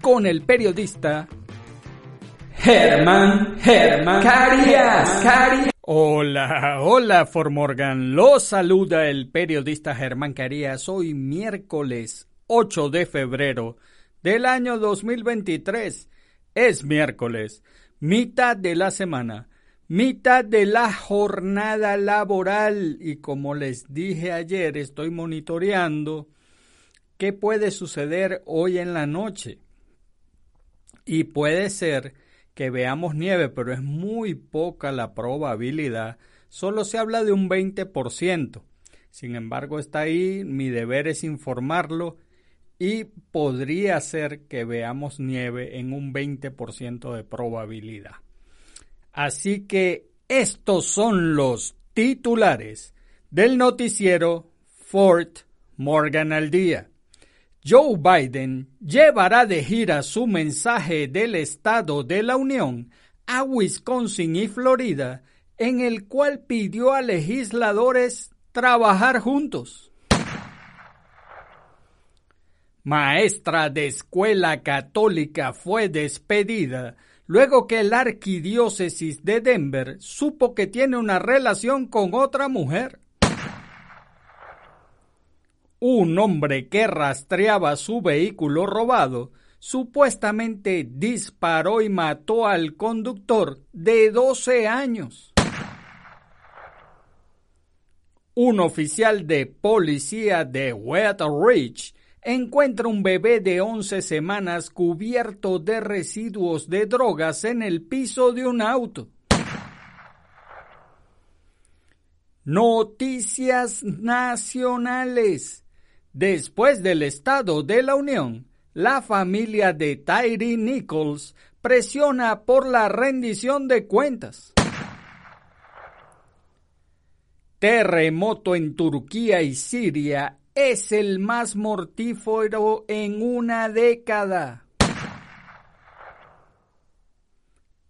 con el periodista Germán Germán Carías. Hola, hola Formorgan. Los saluda el periodista Germán Carías. Hoy miércoles 8 de febrero del año 2023. Es miércoles, mitad de la semana, mitad de la jornada laboral y como les dije ayer, estoy monitoreando qué puede suceder hoy en la noche. Y puede ser que veamos nieve, pero es muy poca la probabilidad. Solo se habla de un 20%. Sin embargo, está ahí, mi deber es informarlo y podría ser que veamos nieve en un 20% de probabilidad. Así que estos son los titulares del noticiero Fort Morgan al día. Joe Biden llevará de gira su mensaje del Estado de la Unión a Wisconsin y Florida, en el cual pidió a legisladores trabajar juntos. Maestra de escuela católica fue despedida luego que la arquidiócesis de Denver supo que tiene una relación con otra mujer. Un hombre que rastreaba su vehículo robado supuestamente disparó y mató al conductor de 12 años. Un oficial de policía de Wet Ridge encuentra un bebé de 11 semanas cubierto de residuos de drogas en el piso de un auto. Noticias nacionales. Después del Estado de la Unión, la familia de Tyree Nichols presiona por la rendición de cuentas. Terremoto en Turquía y Siria es el más mortífero en una década.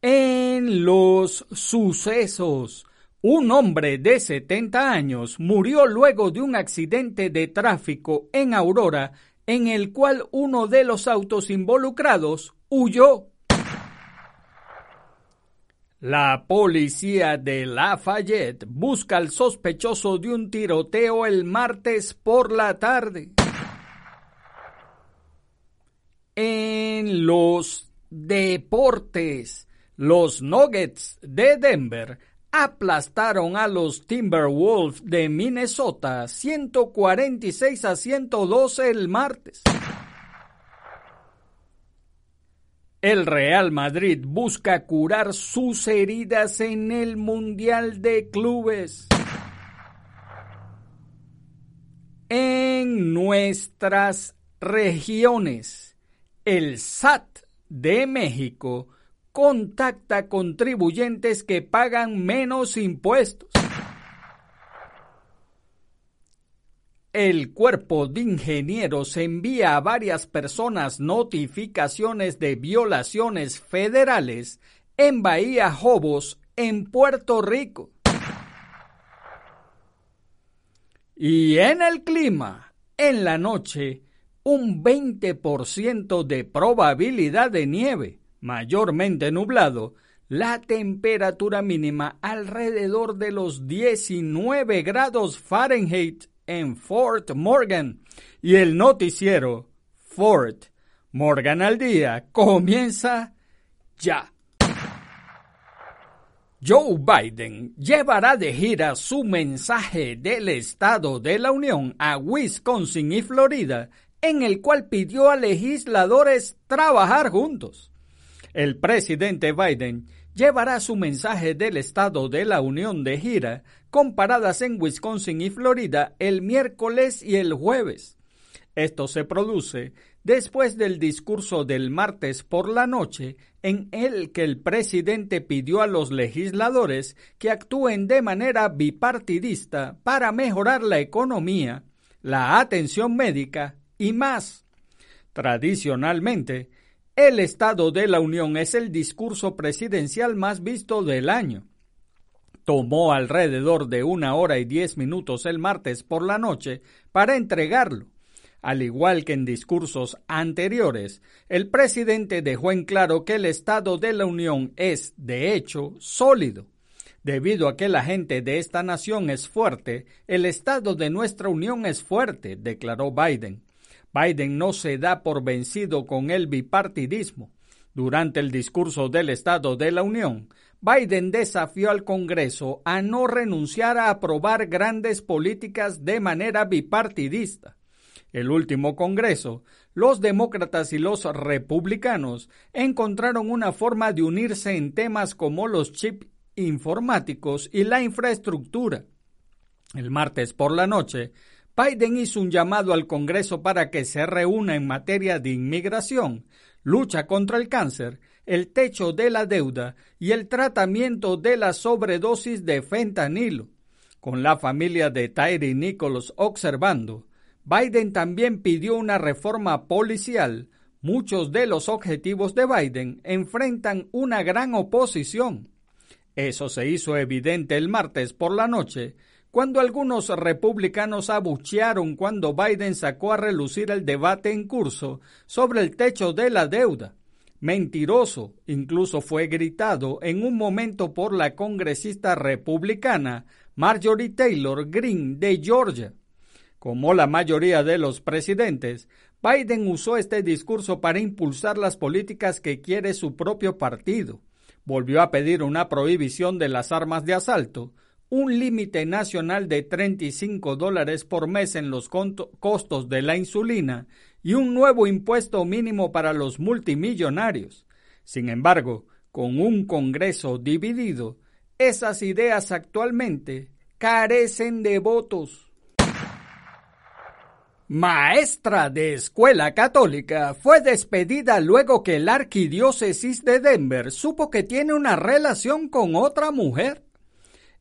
En los sucesos, un hombre de 70 años murió luego de un accidente de tráfico en Aurora en el cual uno de los autos involucrados huyó. La policía de Lafayette busca al sospechoso de un tiroteo el martes por la tarde. En los deportes, los Nuggets de Denver aplastaron a los Timberwolves de Minnesota 146 a 112 el martes. El Real Madrid busca curar sus heridas en el Mundial de Clubes. En nuestras regiones, el SAT de México contacta contribuyentes que pagan menos impuestos. El cuerpo de ingenieros envía a varias personas notificaciones de violaciones federales en Bahía Jobos, en Puerto Rico. Y en el clima, en la noche, un 20% de probabilidad de nieve mayormente nublado, la temperatura mínima alrededor de los 19 grados Fahrenheit en Fort Morgan y el noticiero Fort Morgan al día comienza ya. Joe Biden llevará de gira su mensaje del Estado de la Unión a Wisconsin y Florida, en el cual pidió a legisladores trabajar juntos. El presidente Biden llevará su mensaje del Estado de la Unión de gira con paradas en Wisconsin y Florida el miércoles y el jueves. Esto se produce después del discurso del martes por la noche en el que el presidente pidió a los legisladores que actúen de manera bipartidista para mejorar la economía, la atención médica y más. Tradicionalmente, el Estado de la Unión es el discurso presidencial más visto del año. Tomó alrededor de una hora y diez minutos el martes por la noche para entregarlo al igual que en discursos anteriores, el presidente dejó en claro que el Estado de la Unión es, de hecho, sólido. Debido a que la gente de esta nación es fuerte, el Estado de nuestra Unión es fuerte, declaró Biden. Biden no se da por vencido con el bipartidismo. Durante el discurso del Estado de la Unión, Biden desafió al Congreso a no renunciar a aprobar grandes políticas de manera bipartidista el último Congreso, los demócratas y los republicanos encontraron una forma de unirse en temas como los chips informáticos y la infraestructura. El martes por la noche, Biden hizo un llamado al Congreso para que se reúna en materia de inmigración, lucha contra el cáncer, el techo de la deuda y el tratamiento de la sobredosis de fentanilo. Con la familia de Tyree Nichols observando, Biden también pidió una reforma policial. Muchos de los objetivos de Biden enfrentan una gran oposición. Eso se hizo evidente el martes por la noche, cuando algunos republicanos abuchearon cuando Biden sacó a relucir el debate en curso sobre el techo de la deuda. Mentiroso, incluso fue gritado en un momento por la congresista republicana Marjorie Taylor Greene de Georgia. Como la mayoría de los presidentes, Biden usó este discurso para impulsar las políticas que quiere su propio partido. Volvió a pedir una prohibición de las armas de asalto, un límite nacional de 35 dólares por mes en los costos de la insulina y un nuevo impuesto mínimo para los multimillonarios. Sin embargo, con un Congreso dividido, esas ideas actualmente carecen de votos. Maestra de escuela católica fue despedida luego que la arquidiócesis de Denver supo que tiene una relación con otra mujer.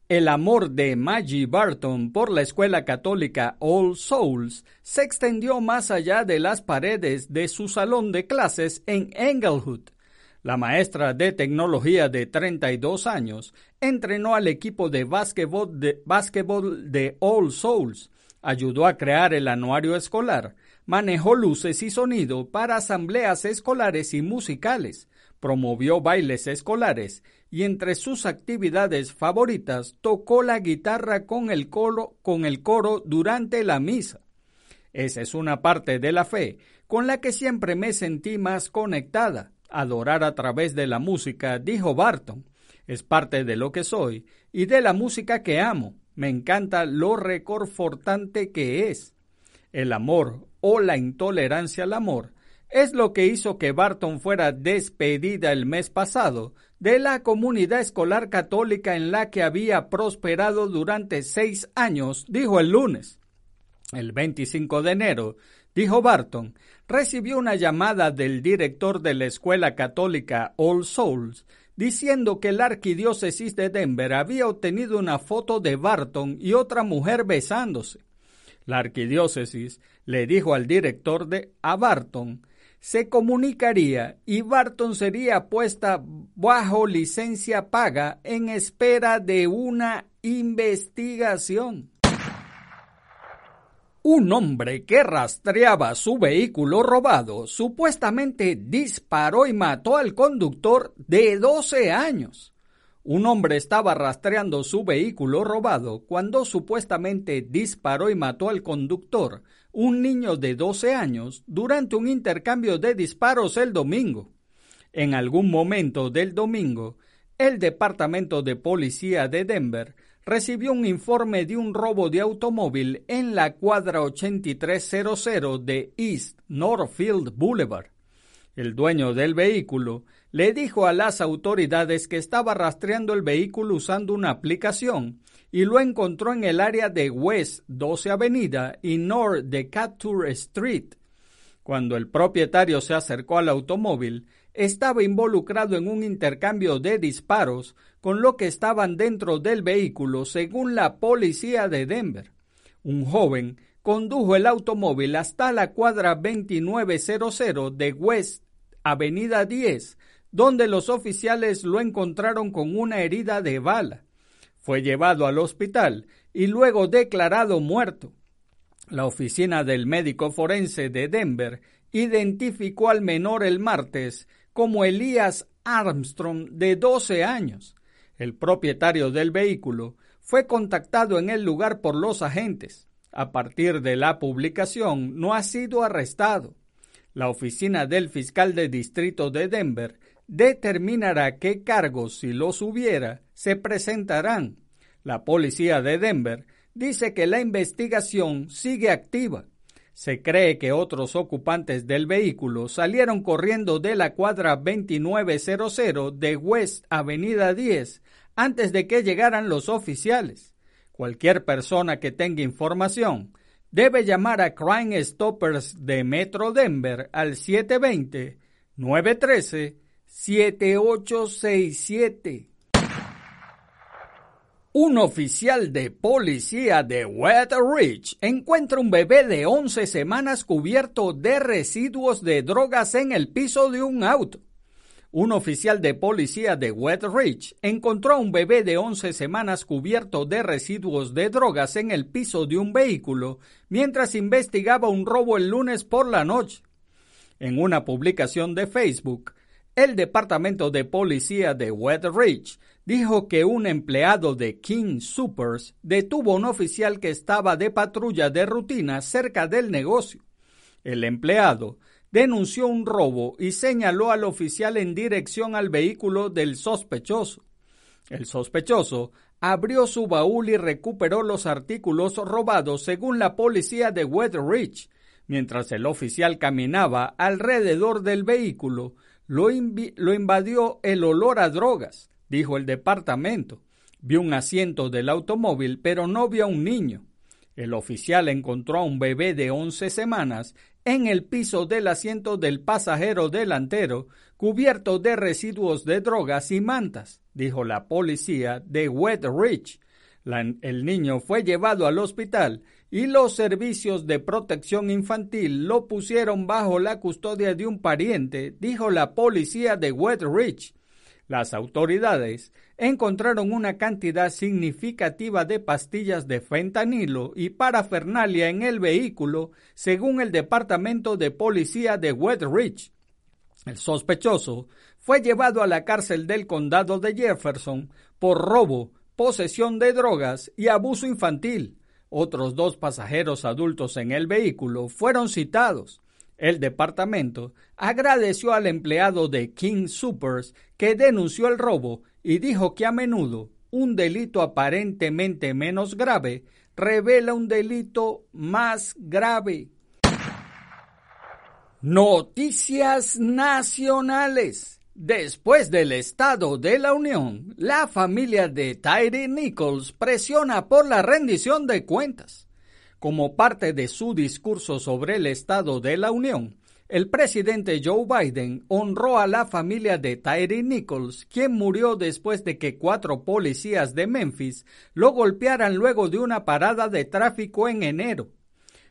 El amor de Maggie Barton por la escuela católica All Souls se extendió más allá de las paredes de su salón de clases en Englewood. La maestra de tecnología de 32 años entrenó al equipo de básquetbol de, de All Souls ayudó a crear el anuario escolar, manejó luces y sonido para asambleas escolares y musicales, promovió bailes escolares y entre sus actividades favoritas tocó la guitarra con el coro, durante la misa. Esa es una parte de la fe con la que siempre me sentí más conectada. Adorar a través de la música, dijo Barton, es parte de lo que soy y de la música que amo. Me encanta lo reconfortante que es. El amor o la intolerancia al amor es lo que hizo que Barton fuera despedida el mes pasado de la comunidad escolar católica en la que había prosperado durante seis años, dijo el lunes. El 25 de enero, dijo Barton, recibió una llamada del director de la escuela católica All Souls diciendo que la arquidiócesis de Denver había obtenido una foto de Barton y otra mujer besándose. La arquidiócesis le dijo al director de a Barton se comunicaría y Barton sería puesta bajo licencia paga en espera de una investigación. Un hombre que rastreaba su vehículo robado supuestamente disparó y mató al conductor de 12 años. Un hombre estaba rastreando su vehículo robado cuando supuestamente disparó y mató al conductor, un niño de 12 años, durante un intercambio de disparos el domingo. En algún momento del domingo, el Departamento de Policía de Denver recibió un informe de un robo de automóvil en la cuadra 8300 de East Northfield Boulevard. El dueño del vehículo le dijo a las autoridades que estaba rastreando el vehículo usando una aplicación y lo encontró en el área de West 12 Avenida y North Decatur Street. Cuando el propietario se acercó al automóvil, estaba involucrado en un intercambio de disparos con lo que estaban dentro del vehículo, según la policía de Denver. Un joven condujo el automóvil hasta la cuadra 2900 de West Avenida 10, donde los oficiales lo encontraron con una herida de bala. Fue llevado al hospital y luego declarado muerto. La oficina del médico forense de Denver identificó al menor el martes como Elías Armstrong, de 12 años. El propietario del vehículo fue contactado en el lugar por los agentes. A partir de la publicación no ha sido arrestado. La oficina del fiscal de distrito de Denver determinará qué cargos, si los hubiera, se presentarán. La policía de Denver dice que la investigación sigue activa. Se cree que otros ocupantes del vehículo salieron corriendo de la cuadra 2900 de West Avenida 10 antes de que llegaran los oficiales. Cualquier persona que tenga información debe llamar a Crime Stoppers de Metro Denver al 720 913 7867. Un oficial de policía de Wet Ridge encuentra un bebé de 11 semanas cubierto de residuos de drogas en el piso de un auto. Un oficial de policía de Wet Ridge encontró a un bebé de 11 semanas cubierto de residuos de drogas en el piso de un vehículo mientras investigaba un robo el lunes por la noche. En una publicación de Facebook, el Departamento de Policía de Wet Ridge dijo que un empleado de King Supers detuvo a un oficial que estaba de patrulla de rutina cerca del negocio. El empleado denunció un robo y señaló al oficial en dirección al vehículo del sospechoso. El sospechoso abrió su baúl y recuperó los artículos robados según la policía de Wet Ridge. Mientras el oficial caminaba alrededor del vehículo, lo, invadió el olor a drogas, dijo el departamento. Vio un asiento del automóvil, pero no vio a un niño. El oficial encontró a un bebé de 11 semanas en el piso del asiento del pasajero delantero, cubierto de residuos de drogas y mantas, dijo la policía de Wet Ridge. el niño fue llevado al hospital y los servicios de protección infantil lo pusieron bajo la custodia de un pariente, dijo la policía de Wet Ridge. Las autoridades encontraron una cantidad significativa de pastillas de fentanilo y parafernalia en el vehículo, según el Departamento de Policía de Wet Ridge. El sospechoso fue llevado a la cárcel del condado de Jefferson por robo, posesión de drogas y abuso infantil. Otros dos pasajeros adultos en el vehículo fueron citados. El departamento agradeció al empleado de King Supers que denunció el robo y dijo que a menudo un delito aparentemente menos grave revela un delito más grave. Noticias nacionales. Después del Estado de la Unión, la familia de Tyree Nichols presiona por la rendición de cuentas. Como parte de su discurso sobre el Estado de la Unión, el presidente Joe Biden honró a la familia de Tyree Nichols, quien murió después de que cuatro policías de Memphis lo golpearan luego de una parada de tráfico en enero.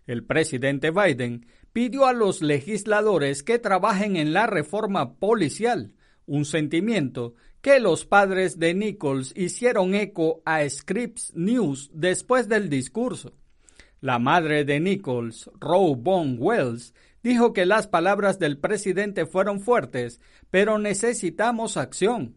El presidente Biden pidió a los legisladores que trabajen en la reforma policial, un sentimiento que los padres de Nichols hicieron eco a Scripps News después del discurso. La madre de Nichols, Roe Bond Wells, dijo que las palabras del presidente fueron fuertes, pero necesitamos acción.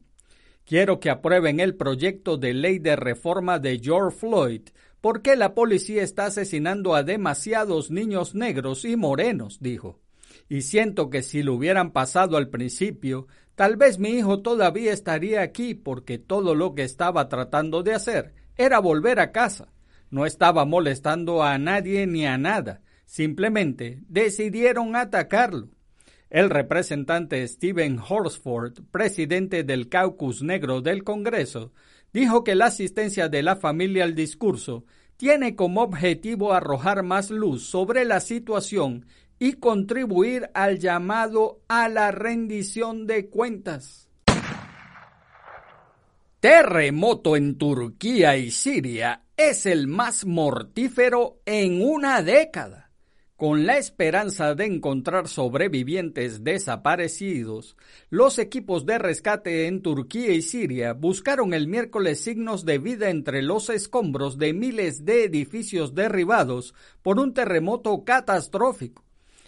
Quiero que aprueben el proyecto de ley de reforma de George Floyd, porque la policía está asesinando a demasiados niños negros y morenos, dijo y siento que si lo hubieran pasado al principio, Tal vez mi hijo todavía estaría aquí porque todo lo que estaba tratando de hacer era volver a casa. No estaba molestando a nadie ni a nada. Simplemente decidieron atacarlo. El representante Stephen Horsford, presidente del Caucus Negro del Congreso, dijo que la asistencia de la familia al discurso tiene como objetivo arrojar más luz sobre la situación y contribuir al llamado a la rendición de cuentas. Terremoto en Turquía y Siria es el más mortífero en una década. Con la esperanza de encontrar sobrevivientes desaparecidos, los equipos de rescate en Turquía y Siria buscaron el miércoles signos de vida entre los escombros de miles de edificios derribados por un terremoto catastrófico.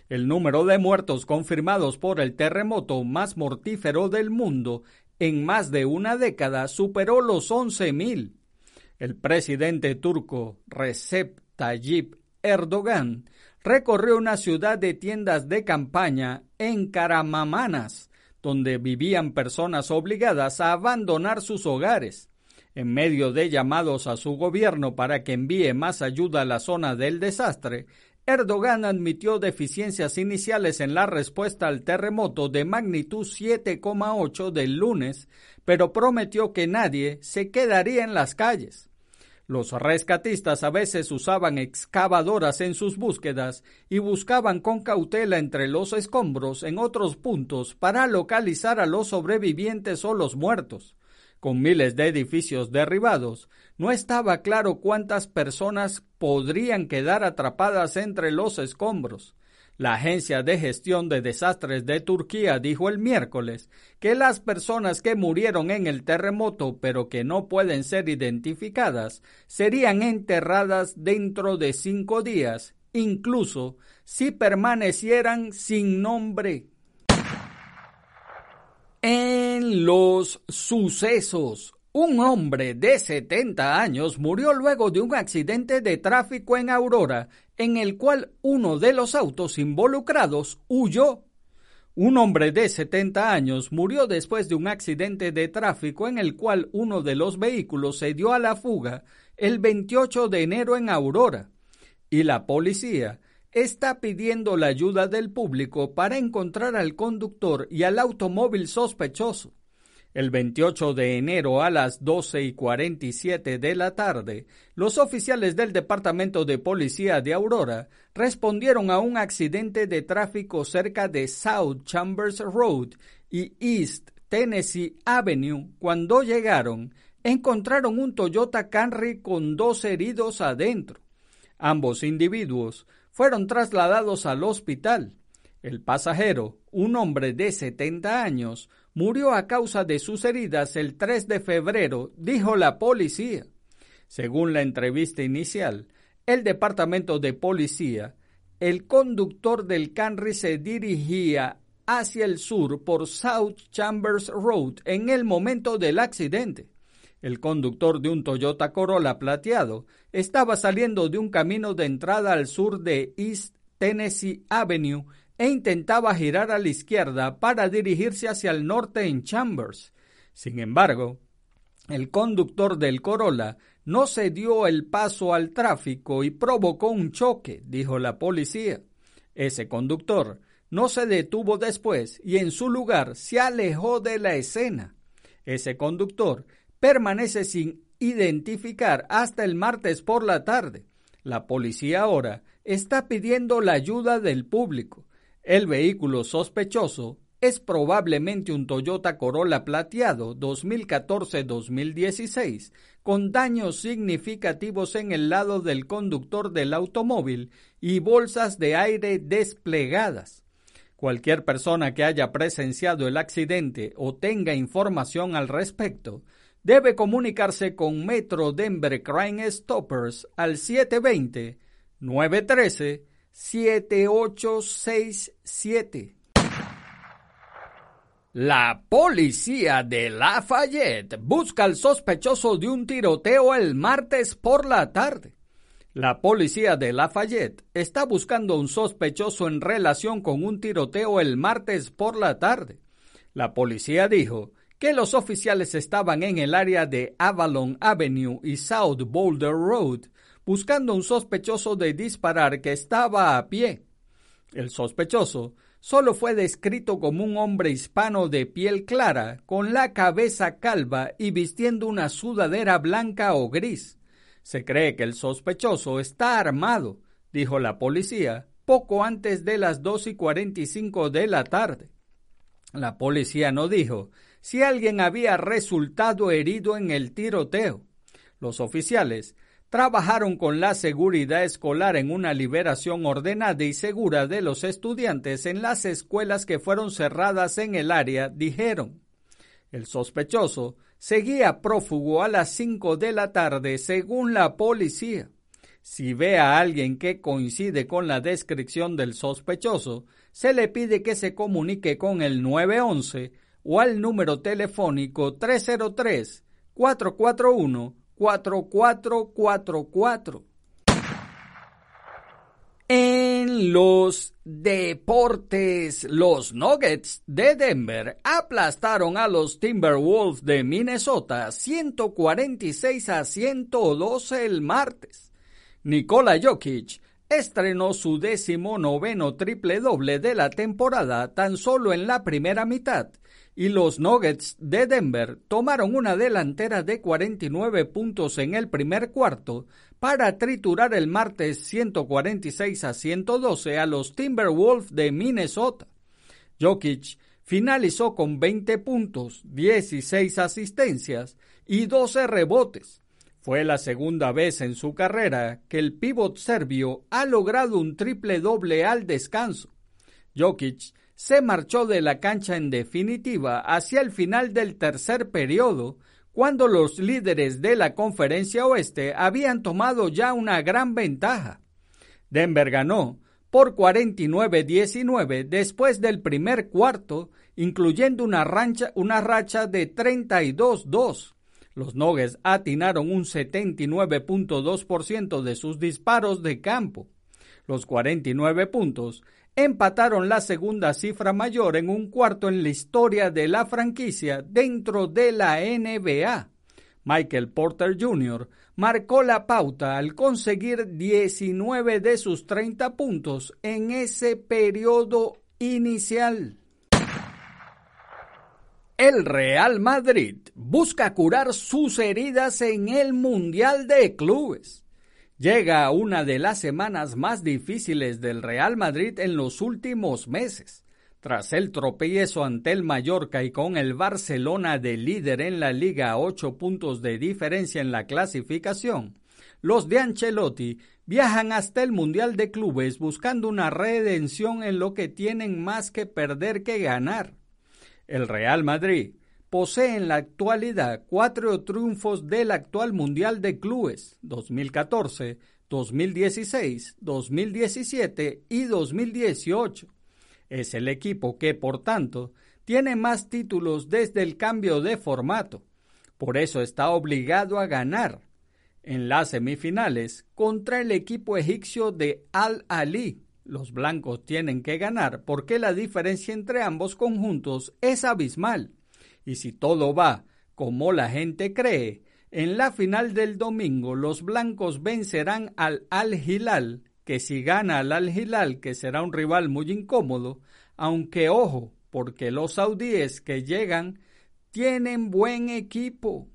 El número de muertos confirmados por el terremoto más mortífero del mundo en más de una década superó los 11.000. El presidente turco Recep Tayyip Erdogan recorrió una ciudad de tiendas de campaña en Karamamanas, donde vivían personas obligadas a abandonar sus hogares. En medio de llamados a su gobierno para que envíe más ayuda a la zona del desastre, Erdogan admitió deficiencias iniciales en la respuesta al terremoto de magnitud 7,8 del lunes, pero prometió que nadie se quedaría en las calles. Los rescatistas a veces usaban excavadoras en sus búsquedas y buscaban con cautela entre los escombros en otros puntos para localizar a los sobrevivientes o los muertos. Con miles de edificios derribados, no estaba claro cuántas personas podrían quedar atrapadas entre los escombros. La Agencia de Gestión de Desastres de Turquía dijo el miércoles que las personas que murieron en el terremoto pero que no pueden ser identificadas serían enterradas dentro de cinco días, incluso si permanecieran sin nombre. En los sucesos, un hombre de 70 años murió luego de un accidente de tráfico en Aurora, en el cual uno de los autos involucrados huyó. Un hombre de 70 años murió después de un accidente de tráfico en el cual uno de los vehículos se dio a la fuga el 28 de enero en Aurora. Y la policía está pidiendo la ayuda del público para encontrar al conductor y al automóvil sospechoso. El 28 de enero a las 12 y 47 de la tarde, los oficiales del Departamento de Policía de Aurora respondieron a un accidente de tráfico cerca de South Chambers Road y East Tennessee Avenue. Cuando llegaron, encontraron un Toyota Camry con dos heridos adentro. Ambos individuos fueron trasladados al hospital. El pasajero, un hombre de 70 años, murió a causa de sus heridas el 3 de febrero, dijo la policía. Según la entrevista inicial, el departamento de policía, el conductor del Camry se dirigía hacia el sur por South Chambers Road en el momento del accidente. El conductor de un Toyota Corolla plateado estaba saliendo de un camino de entrada al sur de East Tennessee Avenue e intentaba girar a la izquierda para dirigirse hacia el norte en Chambers. Sin embargo, el conductor del Corolla no se dio el paso al tráfico y provocó un choque, dijo la policía. Ese conductor no se detuvo después y en su lugar se alejó de la escena. Ese conductor permanece sin identificar hasta el martes por la tarde. La policía ahora está pidiendo la ayuda del público. El vehículo sospechoso es probablemente un Toyota Corolla plateado 2014-2016, con daños significativos en el lado del conductor del automóvil y bolsas de aire desplegadas. Cualquier persona que haya presenciado el accidente o tenga información al respecto debe comunicarse con Metro Denver Crime Stoppers al 720 913 7867. La policía de Lafayette busca al sospechoso de un tiroteo el martes por la tarde. La policía de Lafayette está buscando un sospechoso en relación con un tiroteo el martes por la tarde. La policía dijo que los oficiales estaban en el área de Avalon Avenue y South Boulder Road buscando un sospechoso de disparar que estaba a pie. El sospechoso solo fue descrito como un hombre hispano de piel clara, con la cabeza calva y vistiendo una sudadera blanca o gris. Se cree que el sospechoso está armado, dijo la policía, poco antes de las dos y cuarenta y cinco de la tarde. La policía no dijo si alguien había resultado herido en el tiroteo. Los oficiales trabajaron con la seguridad escolar en una liberación ordenada y segura de los estudiantes en las escuelas que fueron cerradas en el área, dijeron. El sospechoso seguía prófugo a las cinco de la tarde, según la policía. Si ve a alguien que coincide con la descripción del sospechoso, se le pide que se comunique con el 911 o al número telefónico 303 441 4444. En los deportes, los Nuggets de Denver aplastaron a los Timberwolves de Minnesota 146 a 112 el martes. Nikola Jokic estrenó su décimo noveno triple doble de la temporada tan solo en la primera mitad y los Nuggets de Denver tomaron una delantera de 49 puntos en el primer cuarto para triturar el martes 146 a 112 a los Timberwolves de Minnesota. Jokic finalizó con 20 puntos, 16 asistencias y 12 rebotes. Fue la segunda vez en su carrera que el pívot serbio ha logrado un triple doble al descanso. Jokic se marchó de la cancha en definitiva hacia el final del tercer periodo, cuando los líderes de la conferencia oeste habían tomado ya una gran ventaja. Denver ganó por 49-19 después del primer cuarto, incluyendo una, una racha de 32-2. Los Nuggets atinaron un 79.2% de sus disparos de campo. Los 49 puntos empataron la segunda cifra mayor en un cuarto en la historia de la franquicia dentro de la NBA. Michael Porter Jr. marcó la pauta al conseguir 19 de sus 30 puntos en ese periodo inicial. El Real Madrid busca curar sus heridas en el Mundial de Clubes. Llega una de las semanas más difíciles del Real Madrid en los últimos meses. Tras el tropiezo ante el Mallorca y con el Barcelona de líder en la liga a ocho puntos de diferencia en la clasificación, los de Ancelotti viajan hasta el Mundial de Clubes buscando una redención en lo que tienen más que perder que ganar. El Real Madrid posee en la actualidad cuatro triunfos del actual Mundial de Clubes 2014, 2016, 2017 y 2018. Es el equipo que, por tanto, tiene más títulos desde el cambio de formato. Por eso está obligado a ganar en las semifinales contra el equipo egipcio de Al-Ali. Los blancos tienen que ganar porque la diferencia entre ambos conjuntos es abismal. Y si todo va como la gente cree, en la final del domingo los blancos vencerán al Al-Hilal, que si gana al Al-Hilal, que será un rival muy incómodo, aunque ojo, porque los saudíes que llegan tienen buen equipo.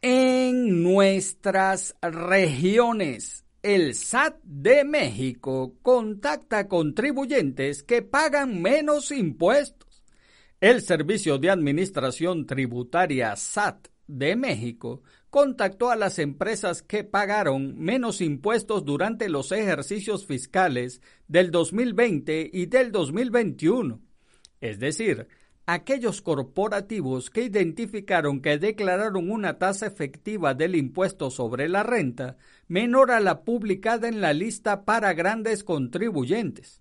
En nuestras regiones, el SAT de México contacta contribuyentes que pagan menos impuestos. El Servicio de Administración Tributaria SAT de México contactó a las empresas que pagaron menos impuestos durante los ejercicios fiscales del 2020 y del 2021, es decir, aquellos corporativos que identificaron que declararon una tasa efectiva del impuesto sobre la renta menor a la publicada en la lista para grandes contribuyentes.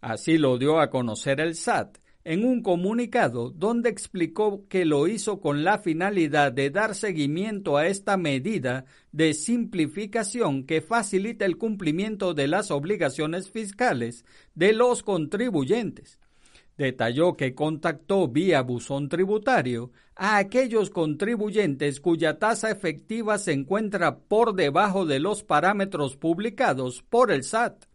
Así lo dio a conocer el SAT en un comunicado donde explicó que lo hizo con la finalidad de dar seguimiento a esta medida de simplificación que facilita el cumplimiento de las obligaciones fiscales de los contribuyentes. detalló que contactó vía buzón tributario a aquellos contribuyentes cuya tasa efectiva se encuentra por debajo de los parámetros publicados por el SAT.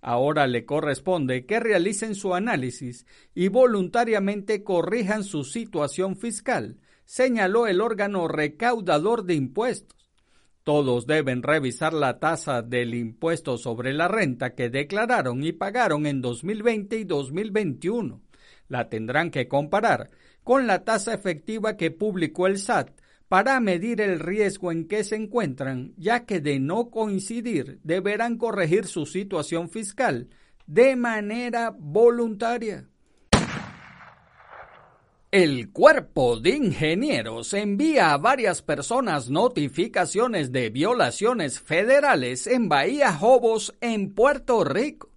Ahora le corresponde que realicen su análisis y voluntariamente corrijan su situación fiscal, señaló el órgano recaudador de impuestos. Todos deben revisar la tasa del impuesto sobre la renta que declararon y pagaron en 2020 y 2021. La tendrán que comparar con la tasa efectiva que publicó el SAT para medir el riesgo en que se encuentran, ya que de no coincidir deberán corregir su situación fiscal de manera voluntaria. El cuerpo de ingenieros envía a varias personas notificaciones de violaciones federales en Bahía Jobos, en Puerto Rico.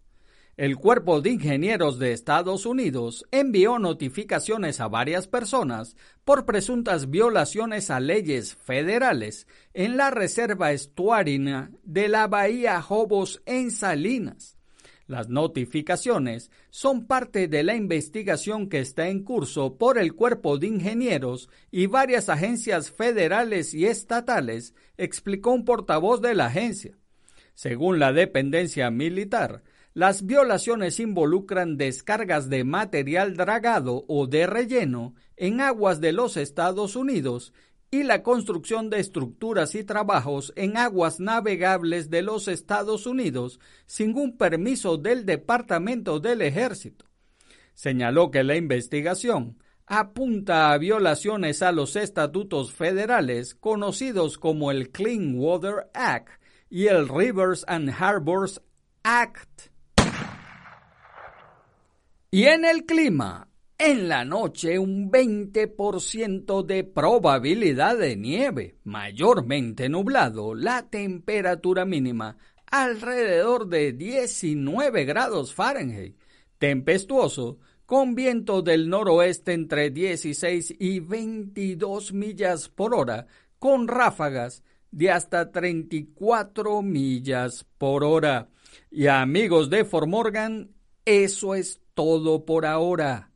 El cuerpo de ingenieros de Estados Unidos envió notificaciones a varias personas por presuntas violaciones a leyes federales en la reserva estuarina de la Bahía Jobos en Salinas. Las notificaciones son parte de la investigación que está en curso por el Cuerpo de Ingenieros y varias agencias federales y estatales, explicó un portavoz de la agencia. Según la dependencia militar, las violaciones involucran descargas de material dragado o de relleno en aguas de los Estados Unidos y la construcción de estructuras y trabajos en aguas navegables de los Estados Unidos sin un permiso del Departamento del Ejército. Señaló que la investigación apunta a violaciones a los estatutos federales conocidos como el Clean Water Act y el Rivers and Harbors Act. Y en el clima, en la noche un 20% de probabilidad de nieve, mayormente nublado, la temperatura mínima alrededor de 19 grados Fahrenheit, tempestuoso, con viento del noroeste entre 16 y 22 millas por hora, con ráfagas de hasta 34 millas por hora. Y amigos de Formorgan, eso es todo por ahora.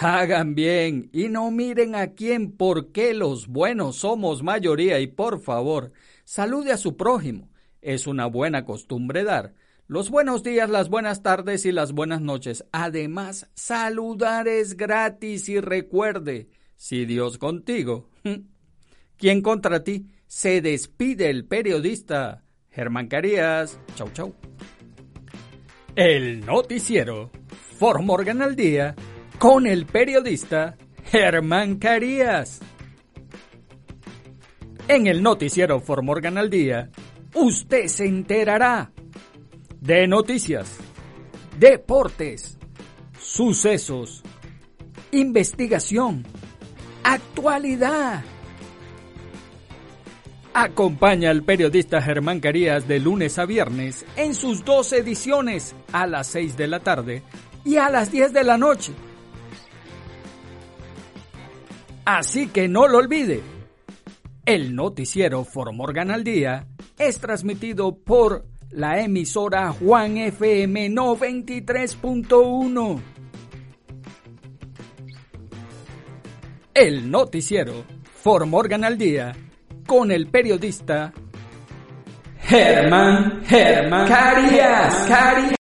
Hagan bien y no miren a quién porque los buenos somos mayoría y por favor, salude a su prójimo. Es una buena costumbre dar los buenos días, las buenas tardes y las buenas noches. Además, saludar es gratis y recuerde, si Dios contigo, ¿quién contra ti? Se despide el periodista Germán Carías. Chau, chau. El noticiero For Morgan al día con el periodista Germán Carías. En el noticiero For Morgan al día, usted se enterará de noticias, deportes, sucesos, investigación, actualidad. Acompaña al periodista Germán Carías de lunes a viernes en sus dos ediciones a las 6 de la tarde y a las 10 de la noche Así que no lo olvide. El noticiero Formorgan al Día es transmitido por la emisora Juan FM 93.1. El noticiero Formorgan al Día con el periodista Germán Germán Carías.